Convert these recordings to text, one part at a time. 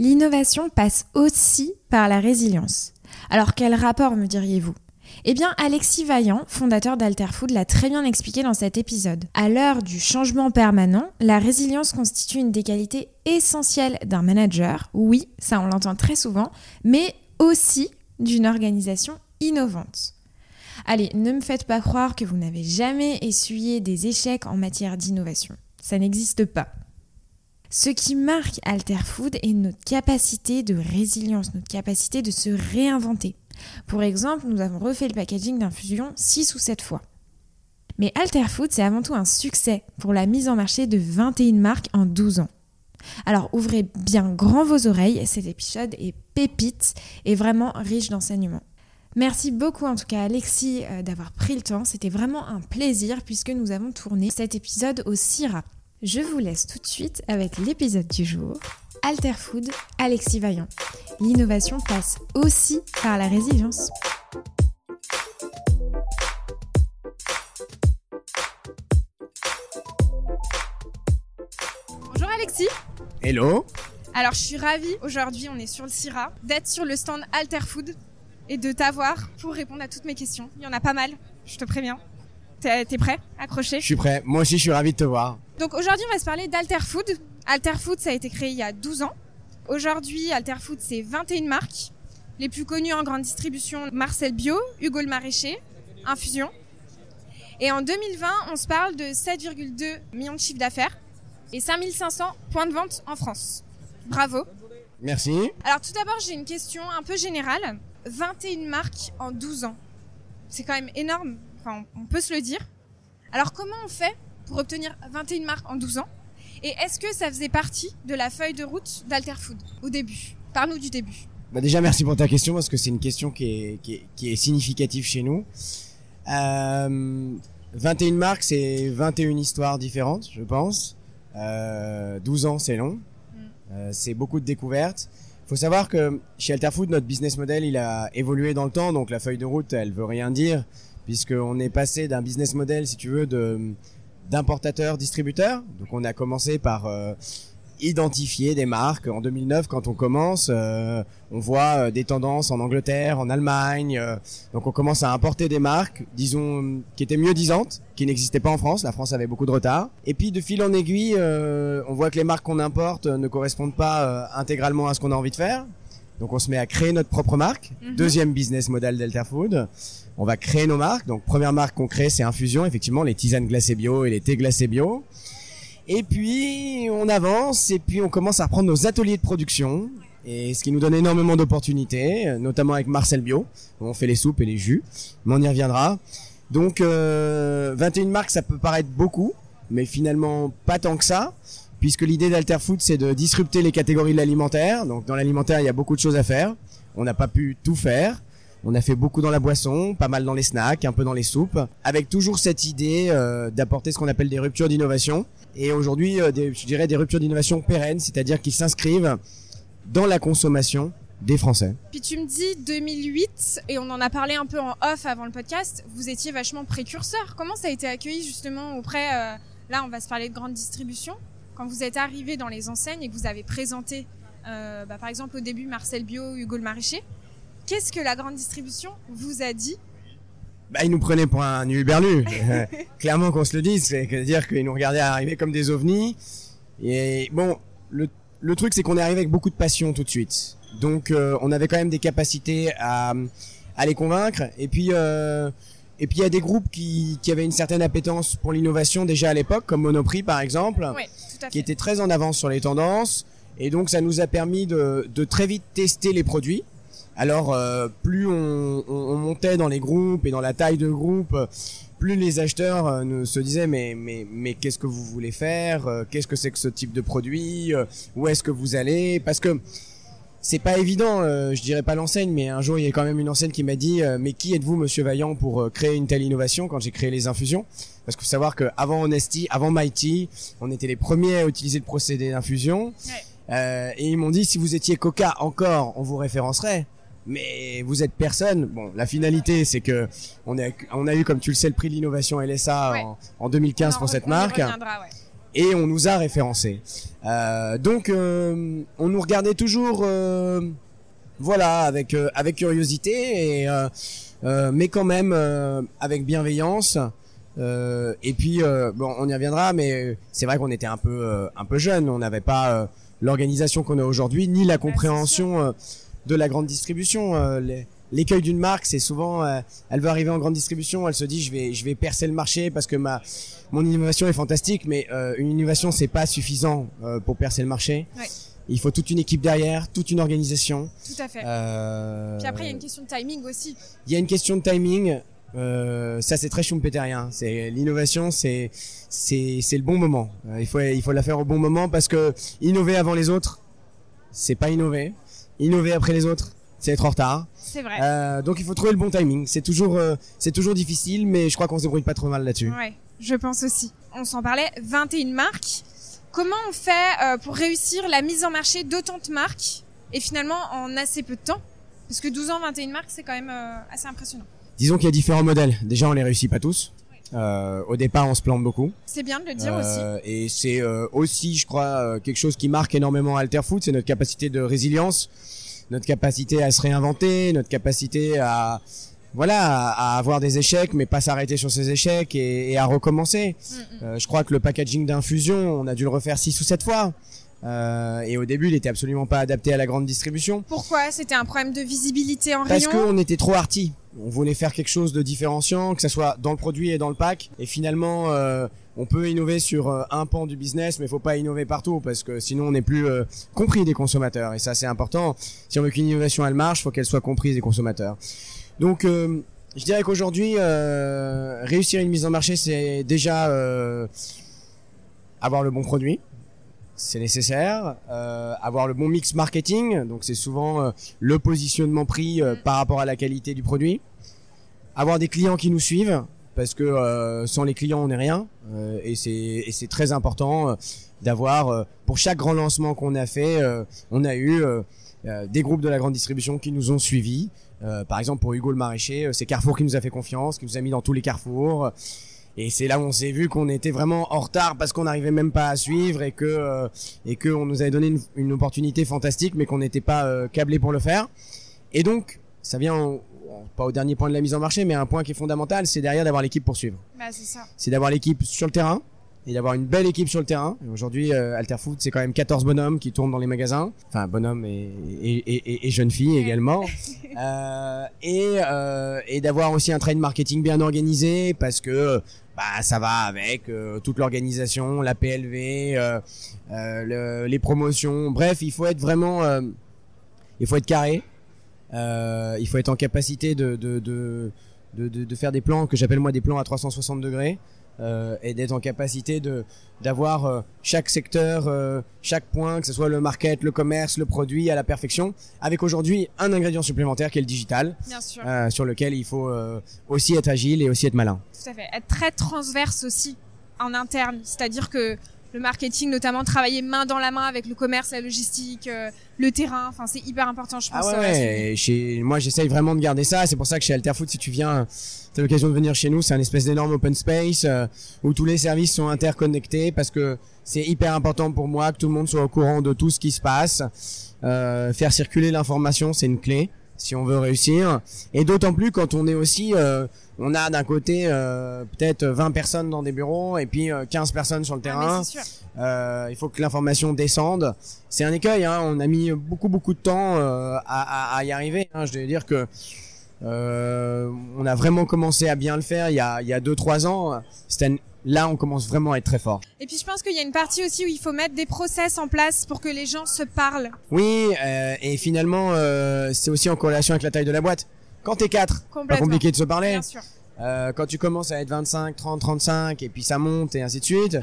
L'innovation passe aussi par la résilience. Alors quel rapport me diriez-vous? Eh bien, Alexis Vaillant, fondateur d'Alterfood, l'a très bien expliqué dans cet épisode. À l'heure du changement permanent, la résilience constitue une des qualités essentielles d'un manager. Oui, ça on l'entend très souvent, mais aussi d'une organisation innovante. Allez, ne me faites pas croire que vous n'avez jamais essuyé des échecs en matière d'innovation. Ça n'existe pas. Ce qui marque Alterfood est notre capacité de résilience, notre capacité de se réinventer. Pour exemple, nous avons refait le packaging d'infusion 6 ou 7 fois. Mais Alterfood, c'est avant tout un succès pour la mise en marché de 21 marques en 12 ans. Alors ouvrez bien grand vos oreilles, cet épisode est pépite et vraiment riche d'enseignements. Merci beaucoup en tout cas Alexis euh, d'avoir pris le temps, c'était vraiment un plaisir puisque nous avons tourné cet épisode au CIRA. Je vous laisse tout de suite avec l'épisode du jour. Alterfood, Alexis Vaillant. L'innovation passe aussi par la résilience. Bonjour Alexis. Hello. Alors je suis ravie, aujourd'hui on est sur le CIRA, d'être sur le stand Alterfood et de t'avoir pour répondre à toutes mes questions. Il y en a pas mal, je te préviens. T'es prêt? Accroché? Je suis prêt. Moi aussi je suis ravi de te voir. Donc aujourd'hui on va se parler d'Alterfood. Alterfood, ça a été créé il y a 12 ans. Aujourd'hui, Alterfood, c'est 21 marques. Les plus connues en grande distribution, Marcel Bio, Hugo le Maraîcher, Infusion. Et en 2020, on se parle de 7,2 millions de chiffres d'affaires et 5500 points de vente en France. Bravo. Merci. Alors tout d'abord, j'ai une question un peu générale. 21 marques en 12 ans. C'est quand même énorme. Enfin, on peut se le dire. Alors comment on fait pour obtenir 21 marques en 12 ans et est-ce que ça faisait partie de la feuille de route d'Alterfood au début? Parle-nous du début. Bah déjà, merci pour ta question parce que c'est une question qui est, qui est, qui est significative chez nous. Euh, 21 marques, c'est 21 histoires différentes, je pense. Euh, 12 ans, c'est long. Mm. Euh, c'est beaucoup de découvertes. Il faut savoir que chez Alterfood, notre business model, il a évolué dans le temps. Donc la feuille de route, elle veut rien dire puisqu'on est passé d'un business model, si tu veux, de d'importateurs distributeurs. Donc on a commencé par euh, identifier des marques. En 2009, quand on commence, euh, on voit euh, des tendances en Angleterre, en Allemagne. donc on commence à importer des marques, disons, qui étaient mieux disantes, qui n'existaient pas en France. La France avait beaucoup de retard. Et puis de fil en aiguille, on voit que les marques qu'on importe ne correspondent pas intégralement à ce qu'on a envie de faire. Donc on se met à créer notre propre marque. Mhm. Deuxième business model Delta Food on va créer nos marques. Donc première marque qu'on crée, c'est Infusion, effectivement, les tisanes glacées bio et les thés glacés bio. Et puis on avance et puis on commence à reprendre nos ateliers de production. Et ce qui nous donne énormément d'opportunités, notamment avec Marcel Bio, où on fait les soupes et les jus. Mais on y reviendra. Donc euh, 21 marques, ça peut paraître beaucoup, mais finalement pas tant que ça, puisque l'idée d'Alterfood, c'est de disrupter les catégories de l'alimentaire. Donc dans l'alimentaire, il y a beaucoup de choses à faire. On n'a pas pu tout faire. On a fait beaucoup dans la boisson, pas mal dans les snacks, un peu dans les soupes, avec toujours cette idée euh, d'apporter ce qu'on appelle des ruptures d'innovation. Et aujourd'hui, euh, je dirais des ruptures d'innovation pérennes, c'est-à-dire qui s'inscrivent dans la consommation des Français. Puis tu me dis 2008, et on en a parlé un peu en off avant le podcast, vous étiez vachement précurseur. Comment ça a été accueilli justement auprès, euh, là on va se parler de grande distribution, quand vous êtes arrivé dans les enseignes et que vous avez présenté, bah, par exemple au début Marcel Bio, Hugo le Maraîcher, Qu'est-ce que la grande distribution vous a dit bah, ils nous prenaient pour un Uberlu. Clairement qu'on se le dise, c'est-à-dire qu'ils nous regardaient arriver comme des ovnis. Et bon, le, le truc c'est qu'on est arrivé avec beaucoup de passion tout de suite. Donc euh, on avait quand même des capacités à, à les convaincre. Et puis euh, et puis il y a des groupes qui, qui avaient une certaine appétence pour l'innovation déjà à l'époque, comme Monoprix par exemple, qui était très en avance sur les tendances. Et donc ça nous a permis de, de très vite tester les produits. Alors euh, plus on, montait dans les groupes et dans la taille de groupe, plus les acheteurs euh, se disaient mais mais mais qu'est-ce que vous voulez faire? Euh, Qu'est-ce que c'est que ce type de produit? Où est-ce que vous allez? Parce que c'est pas évident, je dirais pas l'enseigne, mais un jour il y a quand même une enseigne qui m'a dit mais qui êtes-vous, Monsieur Vaillant, pour créer une telle innovation quand j'ai créé les infusions? Parce qu'il faut savoir que avant Honesty, avant Mighty, on était les premiers à utiliser le procédé d'infusion. et ils m'ont dit si vous étiez Coca encore, on vous référencerait mais vous êtes personne. Bon, la finalité, c'est que on a, on a eu, comme tu le sais, le prix de l'innovation LSA en, 2015 pour cette marque. Et on nous a référencés. Euh, donc euh, on nous regardait toujours, euh, voilà, avec euh, avec curiosité et euh, euh, mais quand même euh, avec bienveillance. Euh, et puis euh, bon, on y reviendra, mais c'est vrai qu'on était un peu euh, un peu jeune, on n'avait pas euh, l'organisation qu'on a aujourd'hui ni la compréhension euh, de la grande distribution. Euh, les- L'écueil d'une marque, c'est souvent, euh, elle veut arriver en grande distribution, elle se dit je vais je vais percer le marché parce que ma mon innovation est fantastique, mais euh, une innovation c'est pas suffisant euh, pour percer le marché. Ouais. Il faut toute une équipe derrière, toute une organisation. Tout à fait. Euh, Puis après, il y a une question de timing aussi. il y a une question de timing. Euh, ça c'est très schumpeterien. C'est l'innovation, c'est c'est c'est le bon moment. Euh, il faut il faut la faire au bon moment parce que innover avant les autres, c'est pas innover. Innover après les autres, c'est être en retard. C'est vrai. Euh, donc il faut trouver le bon timing. C'est toujours euh, c'est toujours difficile, mais je crois qu'on se débrouille pas trop mal là-dessus. Ouais, je pense aussi. On s'en parlait, 21 marques. Comment on fait euh, pour réussir la mise en marché d'autant de marques et finalement en assez peu de temps? Parce que 12 ans, 21 marques, c'est quand même assez impressionnant. Disons qu'il y a différents modèles. Déjà, on les réussit pas tous. Euh, au départ, on se plante beaucoup. C'est bien de le dire aussi. Et c'est euh, aussi, je crois, quelque chose qui marque énormément Alterfood, c'est notre capacité de résilience, notre capacité à se réinventer, notre capacité à voilà à, à avoir des échecs, mais pas s'arrêter sur ces échecs et, et à recommencer. Mm, mm. Euh, je crois que le packaging d'infusion, on a dû le refaire six ou sept fois. Euh, et au début, il était absolument pas adapté à la grande distribution. Pourquoi? C'était un problème de visibilité en Parce rayon? qu'on était trop arty. On voulait faire quelque chose de différenciant, que ça soit dans le produit et dans le pack. Et finalement, euh, on peut innover sur euh, un pan du business, mais faut pas innover partout parce que sinon on n'est plus euh, compris des consommateurs. Et ça, c'est important. Si on veut qu'une innovation elle marche, faut qu'elle soit comprise des consommateurs. Donc, euh, je dirais qu'aujourd'hui, euh, réussir une mise en marché, c'est déjà euh, avoir le bon produit. C'est nécessaire. Euh, avoir le bon mix marketing. Donc, c'est souvent euh, le positionnement prix euh, par rapport à la qualité du produit. Avoir des clients qui nous suivent, parce que euh, sans les clients, on n'est rien. Euh, et c'est très important euh, d'avoir, pour chaque grand lancement qu'on a fait, on a eu des groupes de la grande distribution qui nous ont suivis. Par exemple, pour Hugo le Maraîcher, c'est Carrefour qui nous a fait confiance, qui nous a mis dans tous les carrefours. Et c'est là où on s'est vu qu'on était vraiment en retard parce qu'on n'arrivait même pas à suivre et que euh, et que on nous avait donné une, une opportunité fantastique, mais qu'on n'était pas euh, câblé pour le faire. Et donc, ça vient en- en- pas au dernier point de la mise en marché, mais un point qui est fondamental, c'est derrière d'avoir l'équipe pour suivre. Bah, c'est ça. C'est d'avoir l'équipe sur le terrain et d'avoir une belle équipe sur le terrain. Aujourd'hui, euh, Alterfood, c'est quand même 14 bonhommes qui tournent dans les magasins. Enfin, bonhommes et, et, et, et- et jeunes filles également. Euh, et euh, et d'avoir aussi un trade marketing bien organisé parce que bah, ça va avec euh, toute l'organisation, la PLV, euh, euh, le- les promotions. Bref, il faut être vraiment... carré. Il faut être en capacité de, de faire des plans que j'appelle moi des plans à 360 degrés euh, et d'être en capacité de d'avoir euh, chaque secteur, euh, chaque point, que ce soit le market, le commerce, le produit à la perfection, avec aujourd'hui un ingrédient supplémentaire qui est le digital, Bien sûr. sur lequel il faut aussi être agile et aussi être malin. Tout à fait. Être très transverse aussi en interne. C'est-à-dire que le marketing, notamment travailler main dans la main avec le commerce, la logistique, euh, le terrain, enfin c'est hyper important, je pense. Ah ouais, Chez, moi, j'essaye vraiment de garder ça. C'est pour ça que chez Alterfood, si tu viens, t'as l'occasion de venir chez nous. C'est un espèce d'énorme open space euh, où tous les services sont interconnectés parce que c'est hyper important pour moi que tout le monde soit au courant de tout ce qui se passe. Euh, faire circuler l'information, c'est une clé si on veut réussir. Et d'autant plus quand on est aussi, euh, on a d'un côté euh, peut-être 20 personnes dans des bureaux et puis euh, 15 personnes sur le Ah, terrain. sûr. Euh, il faut que l'information descende. C'est un écueil. Hein. On a mis beaucoup beaucoup de temps euh, à, à, à y arriver. Hein. Je dois dire que on a vraiment commencé à bien le faire il y a il y a deux trois ans. C'était là on commence vraiment à être très fort. Et puis je pense qu'il y a une partie aussi où il faut mettre des process en place pour que les gens se parlent. Oui, euh, et finalement euh, c'est aussi en corrélation avec la taille de la boîte. Quand t'es quatre, pas Complètement. compliqué de se parler. Bien sûr. Euh, quand tu commences à être 25, 30, 35 et puis ça monte et ainsi de suite, Ouais.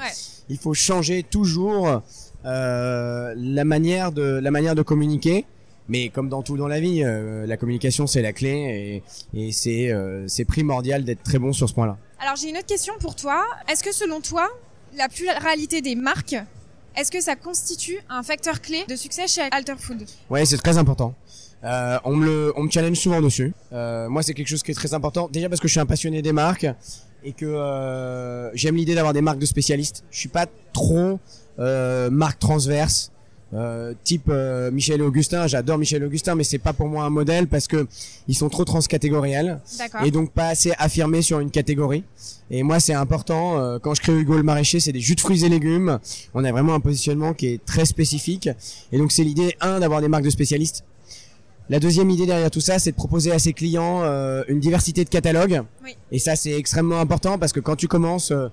il faut changer toujours euh, la manière de la manière de communiquer. Mais comme dans tout dans la vie, euh, la communication c'est la clé et, et c'est euh, c'est primordial d'être très bon sur ce point-là. Alors j'ai une autre question pour toi. Est-ce que selon toi, la pluralité des marques, est-ce que ça constitue un facteur clé de succès chez Alterfood Ouais, c'est très important. Euh, on me le, on me challenge souvent dessus. Euh, moi, c'est quelque chose qui est très important. Déjà parce que je suis un passionné des marques, et que euh, j'aime l'idée d'avoir des marques de spécialistes. Je suis pas trop euh, marque transverse. Euh, type euh, Michel et Augustin, j'adore Michel et Augustin, mais c'est pas pour moi un modèle parce que ils sont trop transcatégoriels et donc pas assez affirmés sur une catégorie. Et moi, c'est important. euh, quand je crée Hugo le maraîcher, c'est des jus de fruits et légumes. On a vraiment un positionnement qui est très spécifique. Et donc, c'est l'idée un d'avoir des marques de spécialistes. La deuxième idée derrière tout ça, c'est de proposer à ses clients euh, une diversité de catalogues. Oui. Et ça, c'est extrêmement important parce que quand tu commences, euh,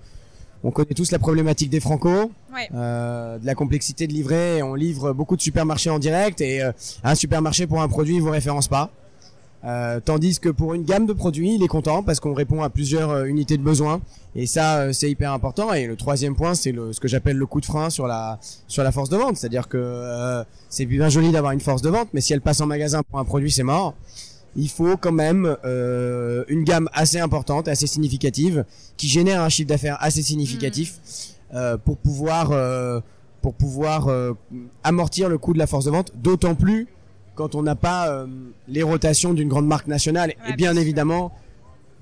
on connaît tous la problématique des francos, Ouais. euh, de la complexité de livrer. On livre beaucoup de supermarchés en direct et euh, un supermarché pour un produit, il vous référence pas. Euh, tandis que pour une gamme de produits, il est content parce qu'on répond à plusieurs unités de besoin. Et ça, euh, c'est hyper important. Et le troisième point, c'est le, ce que j'appelle le coup de frein sur la sur la force de vente. C'est-à-dire que euh, c'est bien joli d'avoir une force de vente, mais si elle passe en magasin pour un produit, c'est mort. Il faut quand même euh, une gamme assez importante, assez significative, qui génère un chiffre d'affaires assez significatif euh, pour pouvoir euh, pour pouvoir euh, amortir le coût de la force de vente. D'autant plus quand on n'a pas euh, les rotations d'une grande marque nationale. Ouais, et bien évidemment,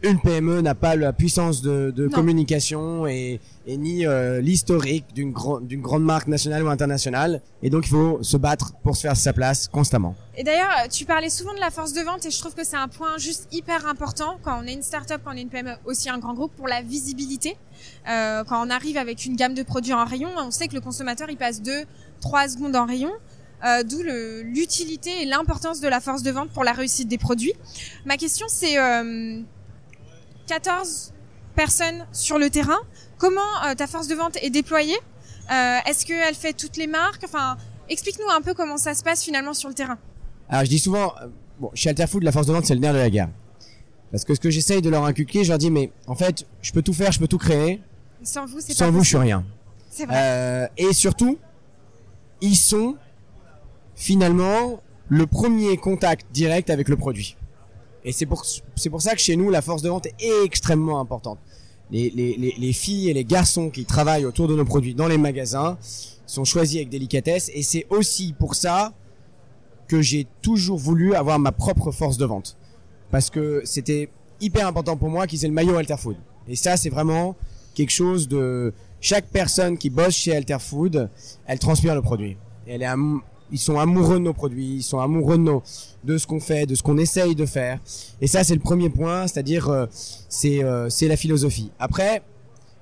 une PME n'a pas la puissance de, communication et, et ni euh, l'historique d'une grande marque nationale ou internationale. Et donc il faut se battre pour se faire sa place constamment. Et d'ailleurs, tu parlais souvent de la force de vente et je trouve que c'est un point juste hyper important quand on est une start-up, quand on est une PME, aussi un grand groupe pour la visibilité. Euh, quand on arrive avec une gamme de produits en rayon, on sait que le consommateur il passe 2 3 secondes en rayon. Euh, D'où l'utilité et l'importance de la force de vente pour la réussite des produits. Ma question c'est euh, 14 personnes sur le terrain. Comment euh, ta force de vente est déployée? Euh, Est-ce qu'elle fait toutes les marques? Enfin, explique-nous un peu comment ça se passe finalement sur le terrain. Alors je dis souvent, euh, bon, chez Alterfood, la force de vente, c'est le nerf de la guerre. Parce que ce que j'essaye de leur inculquer, je leur dis, mais en fait, je peux tout faire, je peux tout créer. Sans vous, c'est Sans pas vous, je suis rien. C'est vrai. Euh, et surtout, ils sont finalement le premier contact direct avec le produit. Et c'est pour, c'est pour ça que chez nous, la force de vente est extrêmement importante. Les, les, les, les filles et les garçons qui travaillent autour de nos produits dans les magasins sont choisis avec délicatesse. Et c'est aussi pour ça que j'ai toujours voulu avoir ma propre force de vente. Parce que c'était hyper important pour moi qu'ils aient le maillot Alterfood. Et ça, c'est vraiment quelque chose de... Chaque personne qui bosse chez Alterfood, elle transpire le produit. Elle est Ils sont amoureux de nos produits, ils sont amoureux de, ce qu'on fait, de ce qu'on essaye de faire. Et ça, c'est le premier point, c'est-à-dire euh, c'est euh, c'est la philosophie. Après,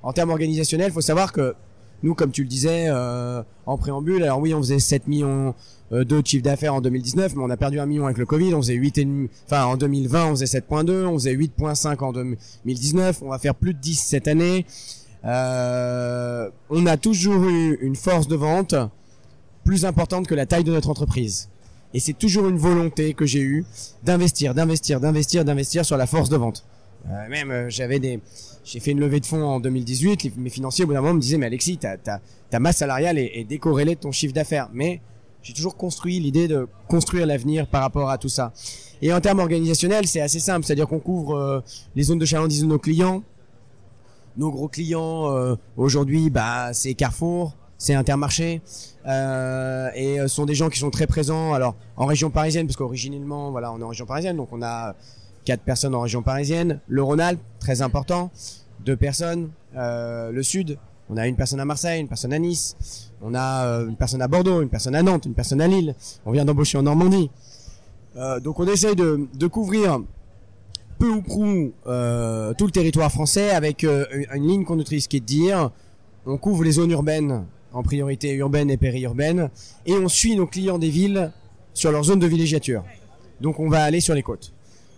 en termes organisationnels, il faut savoir que nous, comme tu le disais euh, en préambule, alors oui, on faisait 7 millions de chiffre d'affaires en 2019, mais on a perdu un million avec le Covid. On faisait 8 et demi, enfin en 2020, on faisait 7.2, on faisait 8.5 en 2019, on va faire plus de 10 cette année. On a toujours eu une force de vente plus importante que la taille de notre entreprise. Et c'est toujours une volonté que j'ai eue d'investir, d'investir, d'investir, d'investir sur la force de vente. Euh, même euh, j'avais des, j'ai fait une levée de fonds en 2018. les- mes financiers au bout d'un moment me disaient mais Alexis, ta ta ta masse salariale est, est décorrélée de ton chiffre d'affaires. Mais j'ai toujours construit l'idée de construire l'avenir par rapport à tout ça. Et en termes organisationnels, c'est assez simple, c'est-à-dire qu'on couvre euh, les zones de chalandise de nos clients. Nos gros clients aujourd'hui, bah c'est Carrefour, c'est Intermarché, euh, et euh, ce sont des gens qui sont très présents. Alors en région parisienne, parce qu'originellement, voilà, on est en région parisienne, donc on a quatre personnes en région parisienne. Le Rhône-Alpes, très important, deux personnes. Euh, le Sud, on a une personne à Marseille, une personne à Nice, on a une personne à Bordeaux, une personne à Nantes, une personne à Lille. On vient d'embaucher en Normandie. Donc on essaye de, couvrir peu ou prou tout le territoire français avec une, une ligne conductrice qui est de dire on couvre les zones urbaines en priorité urbaine et périurbaine et on suit nos clients des villes sur leur zone de villégiature. Donc on va aller sur les côtes.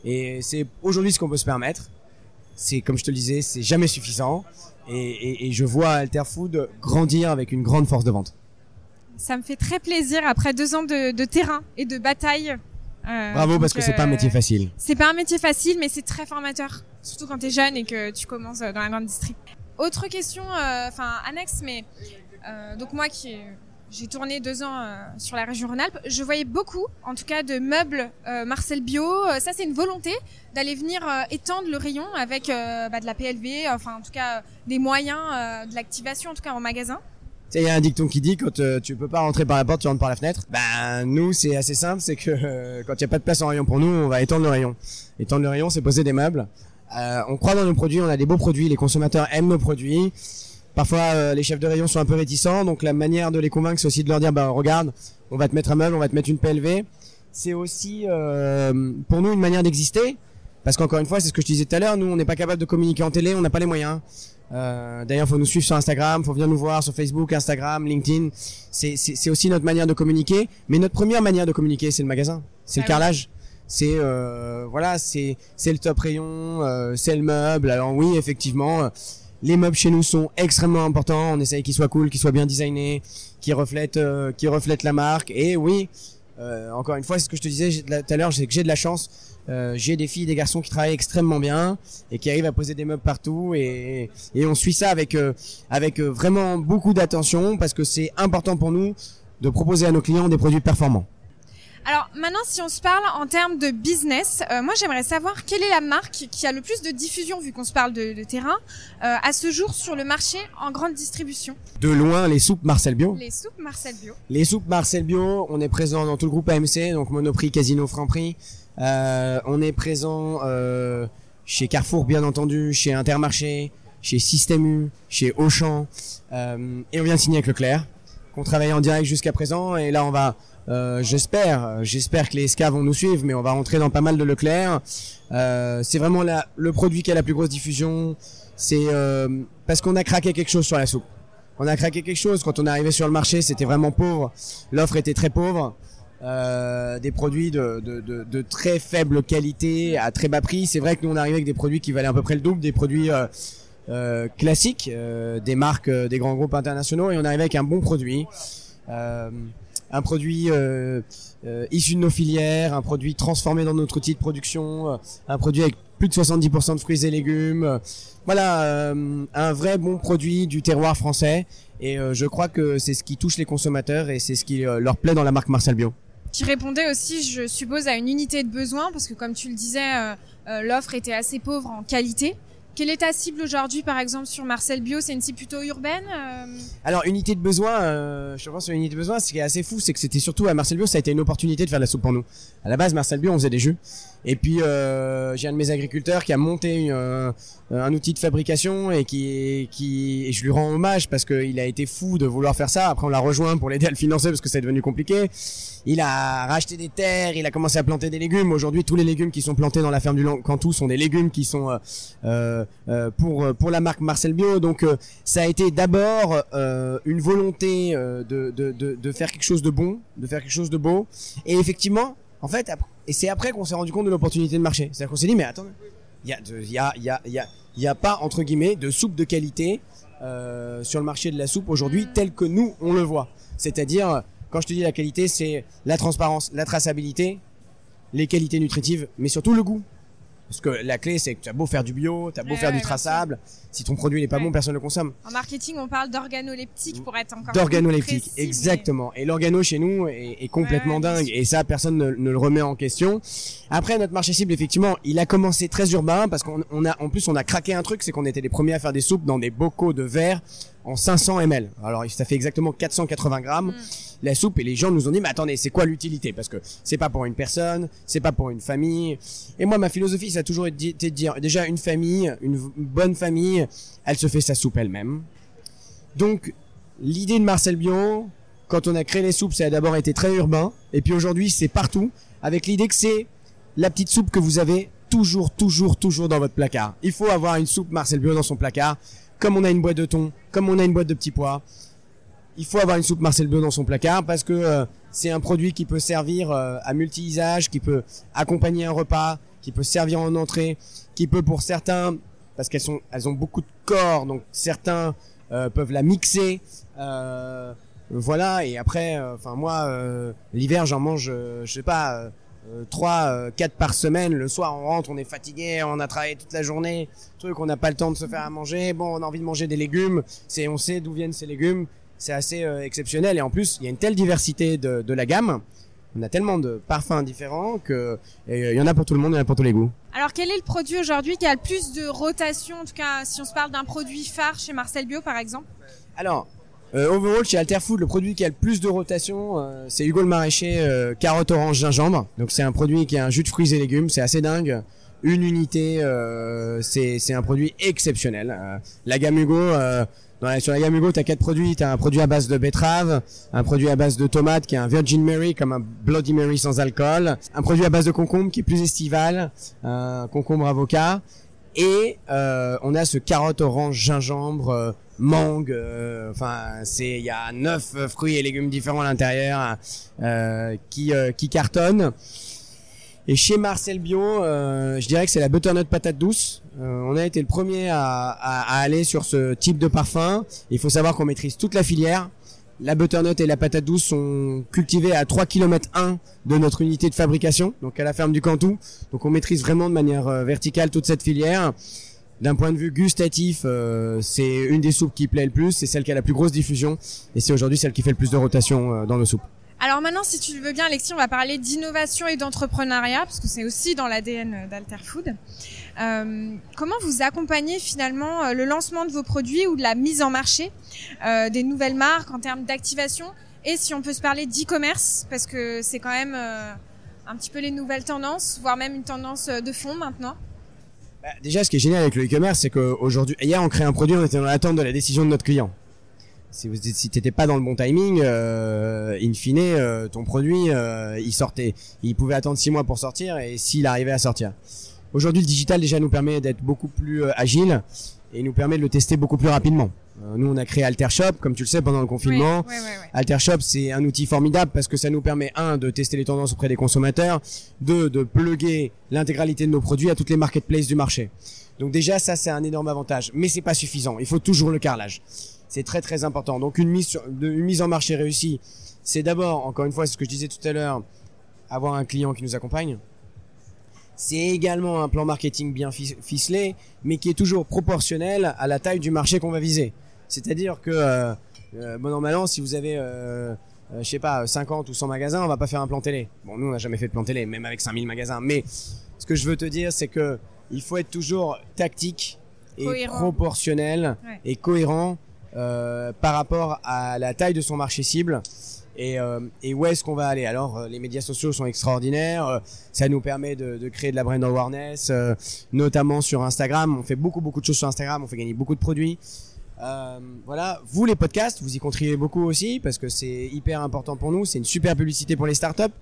Et c'est aujourd'hui ce qu'on peut se permettre. C'est comme je te le disais, c'est jamais suffisant. Et, et- et je vois Alterfood grandir avec une grande force de vente. Ça me fait très plaisir après deux ans de, de terrain et de bataille. Euh, Bravo parce que c'est pas un euh, métier facile. C'est pas un métier facile, mais c'est très formateur. Surtout quand t'es jeune et que tu commences euh, dans la grande district. Autre question, euh, enfin annexe, mais euh, donc moi qui j'ai tourné deux ans euh, sur la région Rhône-Alpes, je voyais beaucoup, en tout cas, de meubles euh, Marcel Bio. Euh, ça, c'est une volonté d'aller venir euh, étendre le rayon avec euh, bah, de la PLV, enfin en tout cas des moyens de l'activation, en tout cas en magasin. Il y a un dicton qui dit quand tu peux pas rentrer par la porte, tu rentres par la fenêtre. Ben nous, c'est assez simple, c'est que quand il y a pas de place en rayon pour nous, on va étendre le rayon. Étendre le rayon, c'est poser des meubles on croit dans nos produits, on a des beaux produits, les consommateurs aiment nos produits. Parfois, euh, les chefs de rayon sont un peu réticents, donc la manière de les convaincre, c'est aussi de leur dire, bah regarde, on va te mettre un meuble, on va te mettre une PLV. C'est aussi euh, pour nous une manière d'exister, parce qu'encore une fois, c'est ce que je disais tout à l'heure, nous on n'est pas capable de communiquer en télé, on n'a pas les moyens. Euh, D'ailleurs, faut nous suivre sur Instagram, faut venir nous voir sur Facebook, Instagram, LinkedIn. C'est aussi notre manière de communiquer, mais notre première manière de communiquer, c'est le magasin, c'est le Ah oui. carrelage c'est euh, voilà c'est c'est le top rayon euh, c'est le meuble alors oui effectivement euh, les meubles chez nous sont extrêmement importants. On essaye qu'ils soient cool qu'ils soient bien designés qu'ils reflètent euh, reflètent la marque. Et oui euh, encore une fois c'est ce que je te disais tout à l'heure c'est que j'ai de la chance. Euh, j'ai des filles des garçons qui travaillent extrêmement bien et qui arrivent à poser des meubles partout. Et, et on suit ça avec euh, avec vraiment beaucoup d'attention parce que c'est important pour nous de proposer à nos clients des produits performants Alors maintenant, si on se parle en termes de business, euh, moi j'aimerais savoir quelle est la marque qui a le plus de diffusion, vu qu'on se parle de, de terrain, euh, à ce jour sur le marché en grande distribution. de loin les soupes Marcel Bio Les soupes Marcel Bio. Les soupes Marcel Bio, on est présent dans tout le groupe AMC, donc Monoprix, Casino, Franprix. Euh, on est présent euh, chez Carrefour, bien entendu, chez Intermarché, chez Système U, chez Auchan, euh, et on vient de signer avec Leclerc, qu'on travaille en direct jusqu'à présent. Et là, on va, euh, j'espère, j'espère que les SCA vont nous suivre, mais on va rentrer dans pas mal de Leclerc. Euh, c'est vraiment la, le produit qui a la plus grosse diffusion. C'est euh, parce qu'on a craqué quelque chose sur la soupe. On a craqué quelque chose quand on est arrivé sur le marché, c'était vraiment pauvre. L'offre était très pauvre. Euh, des produits de, de, de, de très faible qualité à très bas prix. C'est vrai que nous on arrivé avec des produits qui valaient à peu près le double des produits euh, classiques, des marques, des grands groupes internationaux, et on arrivé avec un bon produit, un produit euh, euh, issu de nos filières, un produit transformé dans notre outil de production, euh, un produit avec plus de 70% de fruits et légumes. euh, voilà, euh, un vrai bon produit du terroir français. Et euh, je crois que c'est ce qui touche les consommateurs et c'est ce qui euh, leur plaît dans la marque Marcel Bio. Qui répondait aussi, je suppose, à une unité de besoin, parce que comme tu le disais, euh, euh, l'offre était assez pauvre en qualité. Quelle est ta cible aujourd'hui, par exemple, sur Marcel Bio? C'est une cible plutôt urbaine euh, Alors unité de besoin, euh, je pense sur unité de besoin, ce qui est assez fou, c'est que c'était surtout à Marcel Bio, ça a été une opportunité de faire de la soupe pour nous. À la base, Marcel Bio, on faisait des jus. Et puis euh, j'ai un de mes agriculteurs qui a monté euh, un outil de fabrication et qui, qui et je lui rends hommage parce qu'il a été fou de vouloir faire ça. Après, on l'a rejoint pour l'aider à le financer parce que c'est devenu compliqué. Il a racheté des terres, il a commencé à planter des légumes. Aujourd'hui, tous les légumes qui sont plantés dans la ferme du Cantou sont des légumes qui sont euh, euh, euh, pour pour la marque Marcel Bio. Donc euh, ça a été d'abord euh, une volonté euh, de, de, de, de faire quelque chose de bon, de faire quelque chose de beau. Et effectivement, en fait, et c'est après qu'on s'est rendu compte de l'opportunité de marché. C'est-à-dire qu'on s'est dit, mais attends, il y a pas entre guillemets de soupe de qualité euh, sur le marché de la soupe aujourd'hui tel que nous on le voit. C'est-à-dire, quand je te dis la qualité, c'est la transparence, la traçabilité, les qualités nutritives, mais surtout le goût. Parce que la clé, c'est que tu as beau faire du bio, tu as beau Ouais, faire ouais, du traçable, si ton produit n'est pas Ouais. bon, personne ne le consomme. En marketing, on parle d'organoleptique pour être encore plus D'organoleptique, mais- exactement. Et l'organo chez nous est, est complètement dingue. Et ça, personne ne, ne le remet en question. Après, notre marché cible, effectivement, il a commencé très urbain parce qu'on on a, en plus, on a craqué un truc, c'est qu'on était les premiers à faire des soupes dans des bocaux de verre en 500 ml. Alors, ça fait exactement 480 grammes. Mm. la soupe et les gens nous ont dit mais attendez c'est quoi l'utilité? Parce que c'est pas pour une personne c'est pas pour une famille. Et moi ma philosophie ça a toujours été de dire déjà une famille une bonne famille elle se fait sa soupe elle-même. Donc l'idée de Marcel Bion quand on a créé les soupes ça a d'abord été très urbain. Et puis aujourd'hui c'est partout avec l'idée que c'est la petite soupe que vous avez toujours toujours toujours dans votre placard. Il faut avoir une soupe Marcel Bion dans son placard comme on a une boîte de thon comme on a une boîte de petits pois il faut avoir une soupe Marcel Bleu dans son placard parce que euh, c'est un produit qui peut servir euh, à multi-usage, qui peut accompagner un repas, qui peut servir en entrée, qui peut pour certains, parce qu'elles ont beaucoup de corps, donc certains euh, peuvent la mixer. voilà, et après, enfin moi, l'hiver, j'en mange, je sais pas, euh, euh, trois, euh, quatre par semaine. Le soir, on rentre, on est fatigué, on a travaillé toute la journée, truc, on n'a pas le temps de se faire à manger. Bon, on a envie de manger des légumes. C'est, on sait d'où viennent ces légumes c'est assez euh, exceptionnel et en plus il y a une telle diversité de, de la gamme on a tellement de parfums différents que il y en a pour tout le monde il y en a pour tous les goûts Alors, quel est le produit aujourd'hui qui a le plus de rotation En tout cas, si on se parle d'un produit phare chez Marcel Bio, par exemple? alors euh, overall chez Alterfood le produit qui a le plus de rotation euh, c'est Hugo le maraîcher euh, carotte orange gingembre donc c'est un produit qui a un jus de fruits et légumes c'est assez dingue une unité, euh, c'est un produit exceptionnel. Euh, la gamme Hugo, euh, dans la- sur la gamme Hugo, t'as quatre produits. T'as un produit à base de betterave, un produit à base de tomate qui est un Virgin Mary comme un Bloody Mary sans alcool, un produit à base de concombre qui est plus estival, un concombre avocat, et on a ce carotte orange gingembre mangue. euh, Enfin, c'est il y a neuf euh, fruits et légumes différents à l'intérieur euh, qui qui cartonnent. Et chez Marcel Bio, euh, je dirais que c'est la butternut patate douce. Euh, on a été le premier à, à, à aller sur ce type de parfum. Il faut savoir qu'on maîtrise toute la filière. La butternut et la patate douce sont cultivées à 3 km 1 de notre unité de fabrication, donc à la ferme du Cantou. Donc on maîtrise vraiment de manière verticale toute cette filière. D'un point de vue gustatif, euh, c'est une des soupes qui plaît le plus, c'est celle qui a la plus grosse diffusion et c'est aujourd'hui celle qui fait le plus de rotation euh, dans nos soupes. Alors maintenant, si tu le veux bien, Alexis, on va parler d'innovation et d'entrepreneuriat, parce que c'est aussi dans l'ADN d'Alterfood. Euh, comment vous accompagnez finalement euh, le lancement de vos produits ou de la mise en marché euh, des nouvelles marques en termes d'activation? Et si on peut se parler d'e-commerce, parce que c'est quand même euh, un petit peu les nouvelles tendances, voire même une tendance de fond maintenant. Bah, déjà, ce qui est génial avec le e-commerce, c'est qu'aujourd'hui, hier, on crée un produit, on était dans l'attente de la décision de notre client. Si vous si t'étais pas dans le bon timing, euh, in fine, euh, ton produit, euh, il sortait, il pouvait attendre six mois pour sortir, et s'il arrivait à sortir. Aujourd'hui, le digital déjà nous permet d'être beaucoup plus euh, agile et nous permet de le tester beaucoup plus rapidement. Euh, nous, on a créé AlterShop, comme tu le sais, pendant le confinement. Oui. AlterShop, c'est un outil formidable parce que ça nous permet, un, de tester les tendances auprès des consommateurs, deux, de plugger l'intégralité de nos produits à toutes les marketplaces du marché. Donc déjà, ça, c'est un énorme avantage. Mais c'est pas suffisant. Il faut toujours le carrelage. C'est très, très important. Donc une mise, sur, une mise en marché réussie, c'est d'abord, encore une fois, c'est ce que je disais tout à l'heure, avoir un client qui nous accompagne. C'est également un plan marketing bien fi- ficelé, mais qui est toujours proportionnel à la taille du marché qu'on va viser. C'est-à-dire que, euh, euh, bon an, si vous avez, euh, euh, je sais pas, 50 ou 100 magasins, on va pas faire un plan télé. Bon, nous, on n'a jamais fait de plan télé, même avec 5000 magasins. Mais ce que je veux te dire, c'est que il faut être toujours tactique et Cohérent. proportionnel Ouais. et cohérent euh, par rapport à la taille de son marché cible et, euh, et où est-ce qu'on va aller. Alors, euh, les médias sociaux sont extraordinaires. euh, ça nous permet de, de créer de la brand awareness, notamment sur Instagram. On fait beaucoup, beaucoup de choses sur Instagram. On fait gagner beaucoup de produits. Euh, voilà, vous les podcasts, vous y contribuez beaucoup aussi parce que c'est hyper important pour nous. C'est une super publicité pour les startups.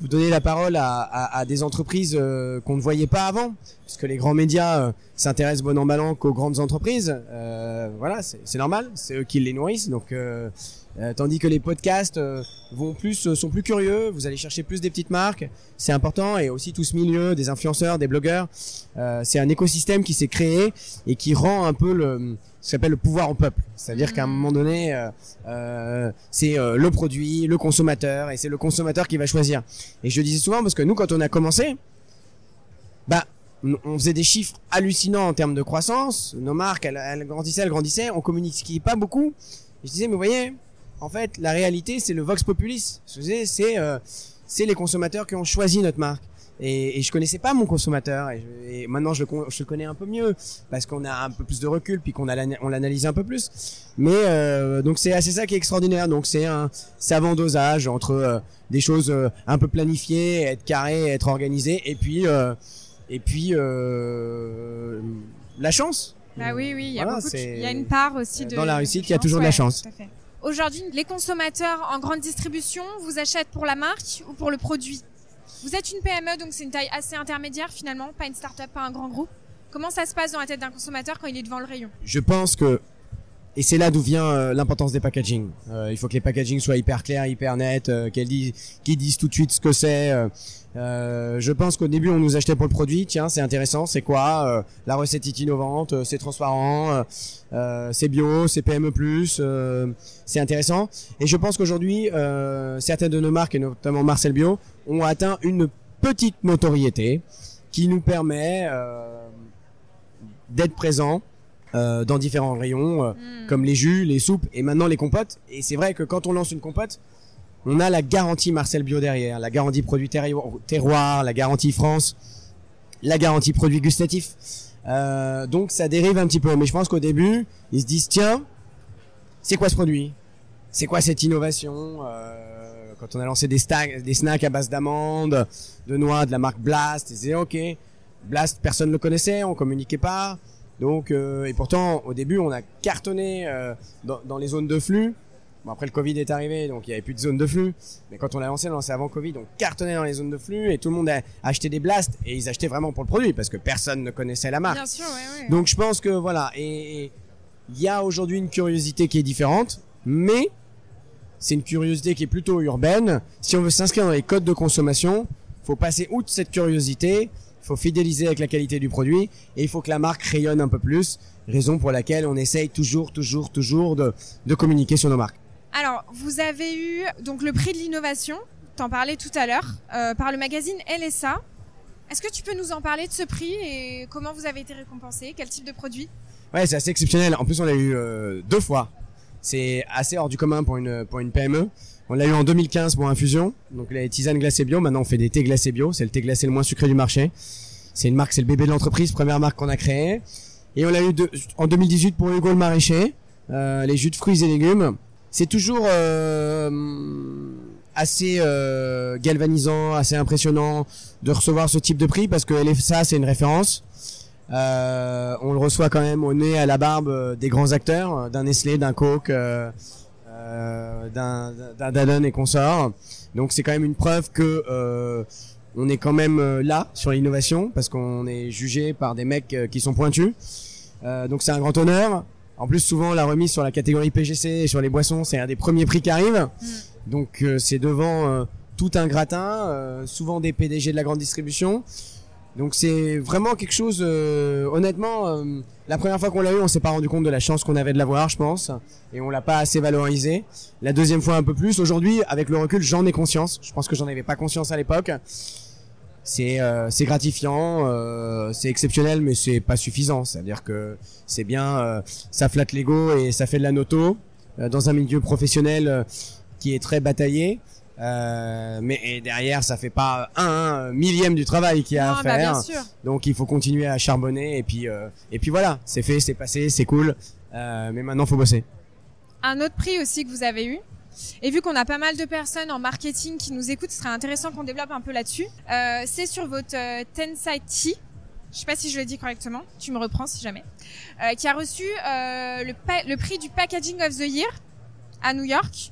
Vous donnez la parole à, à, à des entreprises euh, qu'on ne voyait pas avant, parce que les grands médias euh, s'intéressent bon an mal an qu'aux grandes entreprises. Euh, voilà, c'est normal, c'est eux qui les nourrissent. Donc, euh, euh, tandis que les podcasts vont plus, sont plus curieux. Vous allez chercher plus des petites marques, c'est important. Et aussi tout ce milieu des influenceurs, des blogueurs, c'est un écosystème qui s'est créé et qui rend un peu le ce qu'on appelle le pouvoir au peuple. C'est-à-dire qu'à un moment donné, euh, euh, c'est euh, le produit, le consommateur, et c'est le consommateur qui va choisir. Et je le disais souvent parce que nous, quand on a commencé, bah, on faisait des chiffres hallucinants en termes de croissance. Nos marques, elles, elles grandissaient, elles grandissaient. On communiquait pas beaucoup. Et je disais, mais vous voyez, en fait, la réalité, c'est le vox populis. C'est c'est les consommateurs qui ont choisi notre marque. Et, et je connaissais pas mon consommateur. Et, je- et maintenant, je le, con- je le connais un peu mieux parce qu'on a un peu plus de recul, puis qu'on on l'analyse un peu plus. Mais euh, donc c'est c'est ça qui est extraordinaire. Donc c'est un savant dosage entre euh, des choses euh, un peu planifiées, être carré, être organisé, et puis euh, et puis euh, la chance. Bah oui, oui, il y a Voilà, y une part aussi de Dans la réussite, il y a toujours de la chance. tout à fait. Aujourd'hui, les consommateurs en grande distribution vous achètent pour la marque ou pour le produit? Vous êtes une PME, donc c'est une taille assez intermédiaire finalement, pas une start-up, pas un grand groupe. Comment ça se passe dans la tête d'un consommateur quand il est devant le rayon? Je pense que et c'est là d'où vient euh, l'importance des packaging. Euh, il faut que les packaging soient hyper clairs, hyper nets, euh, qu'ils disent tout de suite ce que c'est. Euh. Je pense qu'au début on nous achetait pour le produit. Tiens, c'est intéressant, c'est quoi Euh, La recette est innovante, euh, c'est transparent, euh, euh, c'est bio, c'est PME+, euh, c'est intéressant. Et je pense qu'aujourd'hui, euh, certaines de nos marques, et notamment Marcel Bio, ont atteint une petite notoriété qui nous permet euh, d'être présents euh, dans différents rayons, euh, Hmm. comme les jus, les soupes et maintenant les compotes. Et c'est vrai que quand on lance une compote, on a la garantie Marcel Bio derrière, la garantie produit terroir, la garantie France, la garantie produit gustatif. Euh, donc ça dérive un petit peu. Mais je pense qu'au début, ils se disent tiens, c'est quoi ce produit? C'est quoi cette innovation? Euh, Quand on a lancé des, snacks à base d'amandes, de noix, de la marque Blast, ils disaient ok. Blast, personne ne le connaissait, on communiquait pas. Donc, euh, et pourtant, au début, on a cartonné euh, dans, les zones de flux. Bon, après, le Covid est arrivé, donc il y avait plus de zones de flux. Mais quand on l'a lancé, on l'a lancé avant Covid, on cartonnait dans les zones de flux et tout le monde a acheté des blasts et ils achetaient vraiment pour le produit parce que personne ne connaissait la marque. Bien sûr, ouais, ouais. Donc, je pense que voilà. Et il y a aujourd'hui une curiosité qui est différente, mais c'est une curiosité qui est plutôt urbaine. Si on veut s'inscrire dans les codes de consommation, faut passer outre cette curiosité faut fidéliser avec la qualité du produit et il faut que la marque rayonne un peu plus. Raison pour laquelle on essaye toujours, toujours, toujours de, de communiquer sur nos marques. Alors, vous avez eu donc le prix de l'innovation, t'en parlais tout à l'heure, euh, par le magazine LSA. Est-ce que tu peux nous en parler de ce prix et comment vous avez été récompensé? Quel type de produit? Ouais, c'est assez exceptionnel. En plus, on l'a eu euh, deux fois. C'est assez hors du commun pour une, pour une PME. On l'a eu en 2015 pour Infusion, donc les tisanes glacées bio. Maintenant, on fait des thés glacés bio. C'est le thé glacé le moins sucré du marché. C'est une marque, c'est le bébé de l'entreprise, première marque qu'on a créée. Et on l'a eu en 2018 pour Hugo le maraîcher, euh, les jus de fruits et légumes. C'est toujours euh, assez euh, galvanisant, assez impressionnant de recevoir ce type de prix parce que ça, c'est une référence. Euh, on le reçoit quand même au nez, à la barbe euh, des grands acteurs, d'un Nestlé, d'un Coke, euh, d'un Danone et consorts. Donc c'est quand même une preuve que on est quand même là sur l'innovation parce qu'on est jugé par des mecs qui sont pointus. donc c'est un grand honneur. En plus souvent la remise sur la catégorie PGC et sur les boissons c'est un des premiers prix qui arrivent. Mm. Donc c'est devant tout un gratin, souvent des PDG de la grande distribution. Donc c'est vraiment quelque chose, euh, honnêtement, euh, la première fois qu'on l'a eu, on s'est pas rendu compte de la chance qu'on avait de l'avoir, je pense, et on l'a pas assez valorisé. La deuxième fois un peu plus. Aujourd'hui, avec le recul, j'en ai conscience. Je pense que j'en avais pas conscience à l'époque. C'est euh, c'est gratifiant, c'est exceptionnel, mais c'est pas suffisant. C'est-à-dire que c'est bien, ça flatte l'ego et ça fait de la noto dans un milieu professionnel qui est très bataillé. Euh, mais derrière, ça fait pas un, millième du travail qu'il y a à bah, faire. Donc il faut continuer à charbonner et puis euh, et puis voilà, c'est fait, c'est passé, c'est cool. Euh, mais maintenant, faut bosser. Un autre prix aussi que vous avez eu? Et vu qu'on a pas mal de personnes en marketing qui nous écoutent, ce serait intéressant qu'on développe un peu là-dessus. Euh, c'est sur votre euh, Tensai. Je sais pas si je le dis correctement. Tu me reprends si jamais. Euh, qui a reçu le, le prix du Packaging of the Year à New York.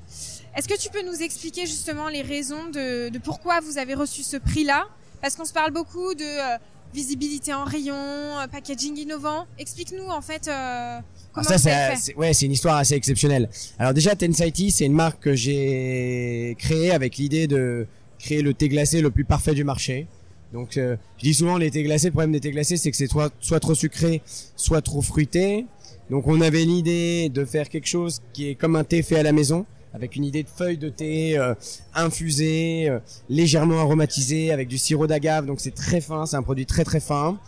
Est-ce que tu peux nous expliquer justement les raisons de, pourquoi vous avez reçu ce prix-là? Parce qu'on se parle beaucoup de euh, visibilité en rayon, euh, packaging innovant. Explique-nous en fait euh, comment ça, c'est, ouais, c'est une histoire assez exceptionnelle. Alors déjà, Tensaiti, c'est une marque que j'ai créée avec l'idée de créer le thé glacé le plus parfait du marché. Donc, je dis souvent les thés glacés. Le problème des thés glacés, c'est que c'est soit, soit trop sucré, soit trop fruité. Donc, on avait l'idée de faire quelque chose qui est comme un thé fait à la maison avec une idée de feuilles de thé euh, infusées, euh, légèrement aromatisées, avec du sirop d'agave, donc c'est très fin, c'est un produit très très fin.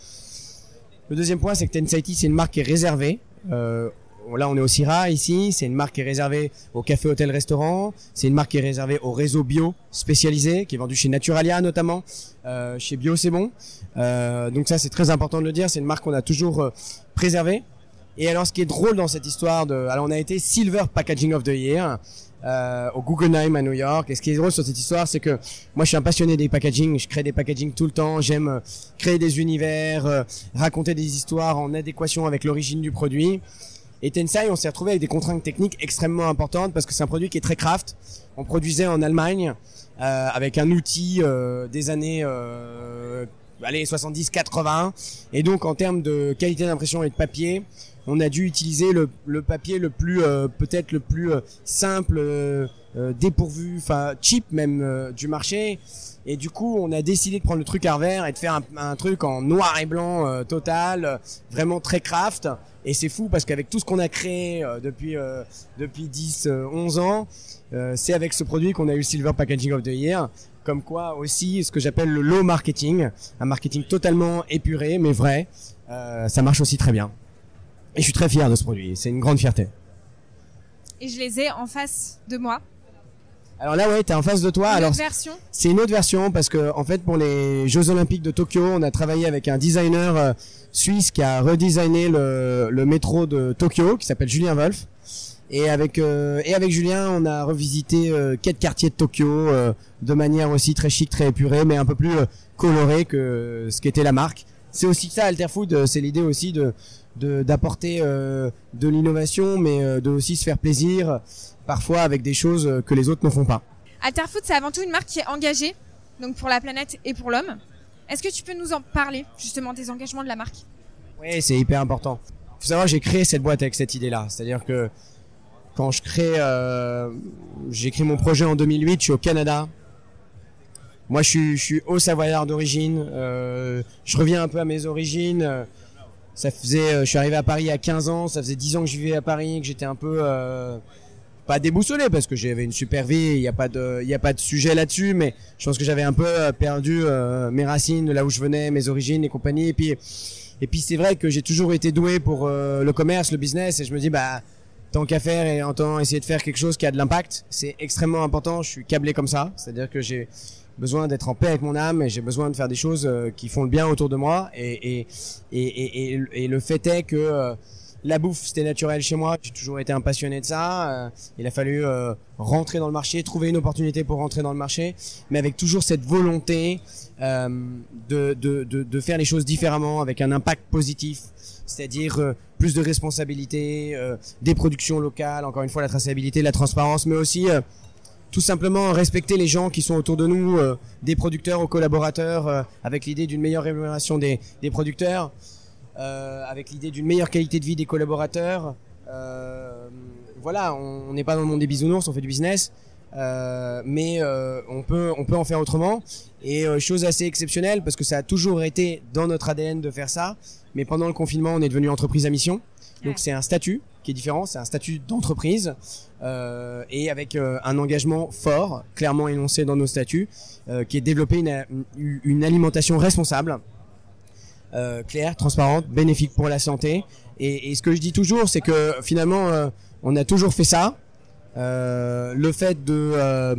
Le deuxième point, c'est que Tensaiti, c'est une marque qui est réservée. Euh, là, on est au Syrah ici. C'est une marque qui est réservée au café, hôtel, restaurant. C'est une marque qui est réservée au réseau bio spécialisé, qui est vendu chez Naturalia notamment, euh, chez Bio c'est bon. Euh, donc ça, c'est très important de le dire. C'est une marque qu'on a toujours euh, préservée. Et alors, ce qui est drôle dans cette histoire de, alors on a été Silver Packaging of the Year euh, au Guggenheim à New York. Et ce qui est drôle sur cette histoire, c'est que moi, je suis un passionné des packaging. Je crée des packaging tout le temps. J'aime euh, créer des univers, euh, raconter des histoires en adéquation avec l'origine du produit. Et Tensai, on s'est retrouvé avec des contraintes techniques extrêmement importantes parce que c'est un produit qui est très craft. On produisait en Allemagne euh, avec un outil des années allez 70 80 et donc en termes de qualité d'impression et de papier on a dû utiliser le, papier le plus euh, peut-être le plus euh, simple euh, dépourvu enfin cheap même du marché. Et du coup on a décidé de prendre le truc à revers et de faire un, un truc en noir et blanc total vraiment très craft. Et c'est fou parce qu'avec tout ce qu'on a créé depuis depuis 10 11 ans c'est avec ce produit qu'on a eu le Silver Packaging of the Year. Comme quoi aussi ce que j'appelle le low marketing, un marketing totalement épuré mais vrai, ça marche aussi très bien. Et je suis très fier de ce produit. C'est une grande fierté. Et je les ai en face de moi. Alors là, ouais, t'es en face de toi. Une Alors, autre version c'est une autre version parce que, en fait, pour les Jeux Olympiques de Tokyo, on a travaillé avec un designer euh, suisse qui a redesigné le, le métro de Tokyo, qui s'appelle Julien Wolf. Et avec euh, et avec Julien, on a revisité euh, quatre quartiers de Tokyo de manière aussi très chic, très épurée, mais un peu plus colorée que ce qu'était la marque. c'est aussi ça Alterfood, c'est l'idée aussi de d'apporter de l'innovation, mais de aussi se faire plaisir, parfois avec des choses que les autres ne font pas. Alterfood, c'est avant tout une marque qui est engagée, donc pour la planète et pour l'homme. Est-ce que tu peux nous en parler, justement, des engagements de la marque? Oui, c'est hyper important. Il faut savoir, j'ai créé cette boîte avec cette idée-là. C'est-à-dire que quand je crée, euh, j'ai créé mon projet en 2008, je suis au Canada. Moi, je suis, je suis haut savoyard d'origine. Euh, je reviens un peu à mes origines. Ça faisait, je suis arrivé à Paris à 15 ans. Ça faisait 10 ans que je vivais à Paris, que j'étais un peu euh, pas déboussolé parce que j'avais une super vie, il n'y a pas de il y a pas de sujet là-dessus mais je pense que j'avais un peu euh, perdu euh, mes racines, de là où je venais, mes origines et compagnie et puis et puis c'est vrai que j'ai toujours été doué pour euh, le commerce, le business et je me dis bah tant qu'à faire et en tant essayer de faire quelque chose qui a de l'impact, c'est extrêmement important, je suis câblé comme ça, c'est-à-dire que j'ai besoin d'être en paix avec mon âme et j'ai besoin de faire des choses qui font le bien autour de moi et et et, et, le fait est que la bouffe, c'était naturel chez moi. J'ai toujours été un passionné de ça. Euh, il a fallu euh, rentrer dans le marché, trouver une opportunité pour rentrer dans le marché, mais avec toujours cette volonté euh, de, de, de, de, faire les choses différemment, avec un impact positif, c'est-à-dire plus de responsabilité, des productions locales, encore une fois la traçabilité, la transparence, mais aussi tout simplement respecter les gens qui sont autour de nous, des producteurs aux collaborateurs, avec l'idée d'une meilleure rémunération des, des producteurs. Euh, avec l'idée d'une meilleure qualité de vie des collaborateurs. Euh, voilà, on n'est pas dans le monde des bisounours, on fait du business. Euh, mais euh, on peut on peut en faire autrement et euh, chose assez exceptionnelle parce que ça a toujours été dans notre ADN de faire ça mais pendant le confinement on est devenu entreprise à mission donc c'est un statut qui est différent c'est un statut d'entreprise et avec un engagement fort clairement énoncé dans nos statuts qui est développer une, alimentation responsable euh, claire, transparente, bénéfique pour la santé. Et, et, ce que je dis toujours, c'est que finalement, euh, on a toujours fait ça. Euh, le fait de euh,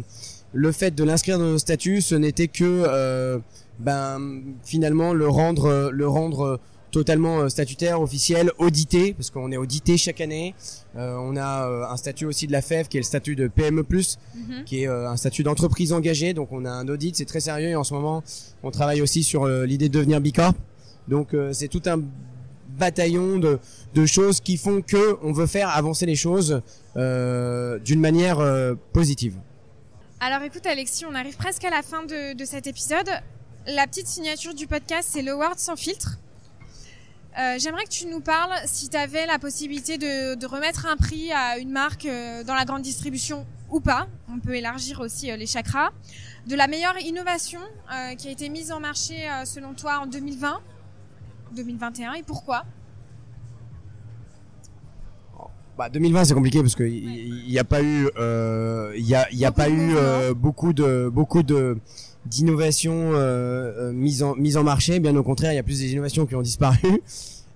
le fait de l'inscrire dans nos statuts, ce n'était que ben finalement le rendre le rendre totalement statutaire, officiel, audité, parce qu'on est audité chaque année. Euh, on a un statut aussi de la FEV, qui est le statut de PME+, mhm. qui est un statut d'entreprise engagée. Donc on a un audit, c'est très sérieux. Et en ce moment, on travaille aussi sur l'idée de devenir Bicorp. Donc euh, c'est tout un bataillon de, de, choses qui font que on veut faire avancer les choses euh, d'une manière euh, positive. Alors écoute Alexis, on arrive presque à la fin de, de cet épisode. La petite signature du podcast, c'est le Word sans filtre. Euh, J'aimerais que tu nous parles, si tu avais la possibilité de, de, remettre un prix à une marque euh, dans la grande distribution ou pas, on peut élargir aussi les chakras, de la meilleure innovation qui a été mise en marché selon toi en 2020 2021 et pourquoi? Bah 2020 c'est compliqué parce que il n'y a pas eu euh, il y a y a pas eu euh, beaucoup de beaucoup de d'innovations euh, mises en mise en marché bien au contraire il y a plus d'innovations qui ont disparu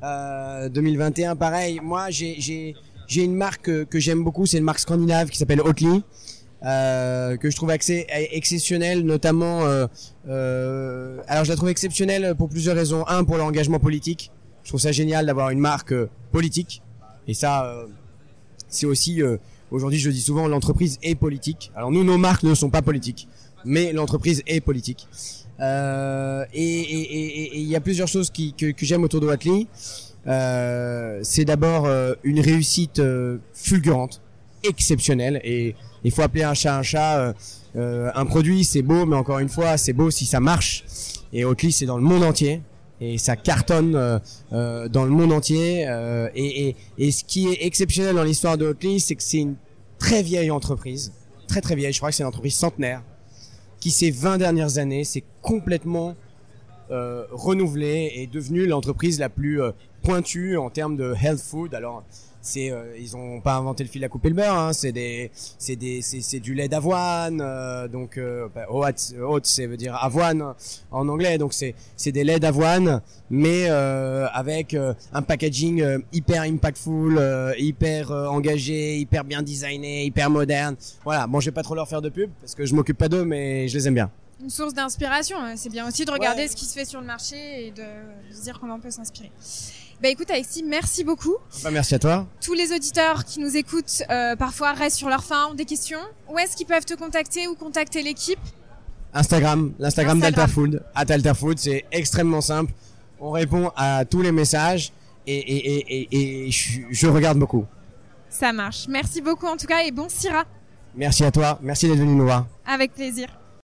2021 pareil moi j'ai j'ai j'ai une marque que, j'aime beaucoup c'est une marque scandinave qui s'appelle Oatly euh, que je trouve accès, exceptionnel, notamment. Euh, euh, alors, je la trouve exceptionnelle pour plusieurs raisons. Un, pour l'engagement politique. Je trouve ça génial d'avoir une marque politique. Et ça, c'est aussi. Aujourd'hui, je dis souvent, l'entreprise est politique. Alors, nous, nos marques ne sont pas politiques, mais l'entreprise est politique. Euh, et il y a plusieurs choses qui, que, que j'aime autour de Wattly. Euh, c'est d'abord une réussite fulgurante, exceptionnelle, et il faut appeler un chat un chat. Euh, euh, un produit, c'est beau, mais encore une fois, c'est beau si ça marche. Et Oatly, c'est dans le monde entier. Et ça cartonne euh, dans le monde entier. Et, et, et, ce qui est exceptionnel dans l'histoire de Oatly, c'est que c'est une très vieille entreprise. Très très vieille. Je crois que c'est une entreprise centenaire. Qui ces 20 dernières années, s'est complètement euh, renouvelée et devenue l'entreprise la plus pointue en termes de health food. Alors, c'est euh, ils ont pas inventé le fil à couper le beurre hein, c'est des c'est des c'est du lait d'avoine euh, donc euh, bah, oat c'est veut dire avoine en anglais donc c'est c'est des laits d'avoine mais euh, avec un packaging hyper impactful hyper engagé hyper bien designé hyper moderne. Voilà. Bon je vais pas trop leur faire de pub parce que je m'occupe pas d'eux mais je les aime bien une source d'inspiration hein. c'est bien aussi de regarder ce qui se fait sur le marché et de, se dire comment on peut s'inspirer bah écoute Alexis, merci beaucoup. Bah, merci à toi. Tous les auditeurs qui nous écoutent euh, parfois restent sur leur faim, ont des questions. Où est-ce qu'ils peuvent te contacter ou contacter l'équipe? Instagram, l'Instagram d'Alterfood. At Alterfood, c'est extrêmement simple. On répond à tous les messages et, et, et, et je, je, regarde beaucoup. Ça marche. Merci beaucoup en tout cas et bon Syrah. Merci à toi. Merci d'être venu nous voir. Avec plaisir.